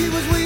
He was weak.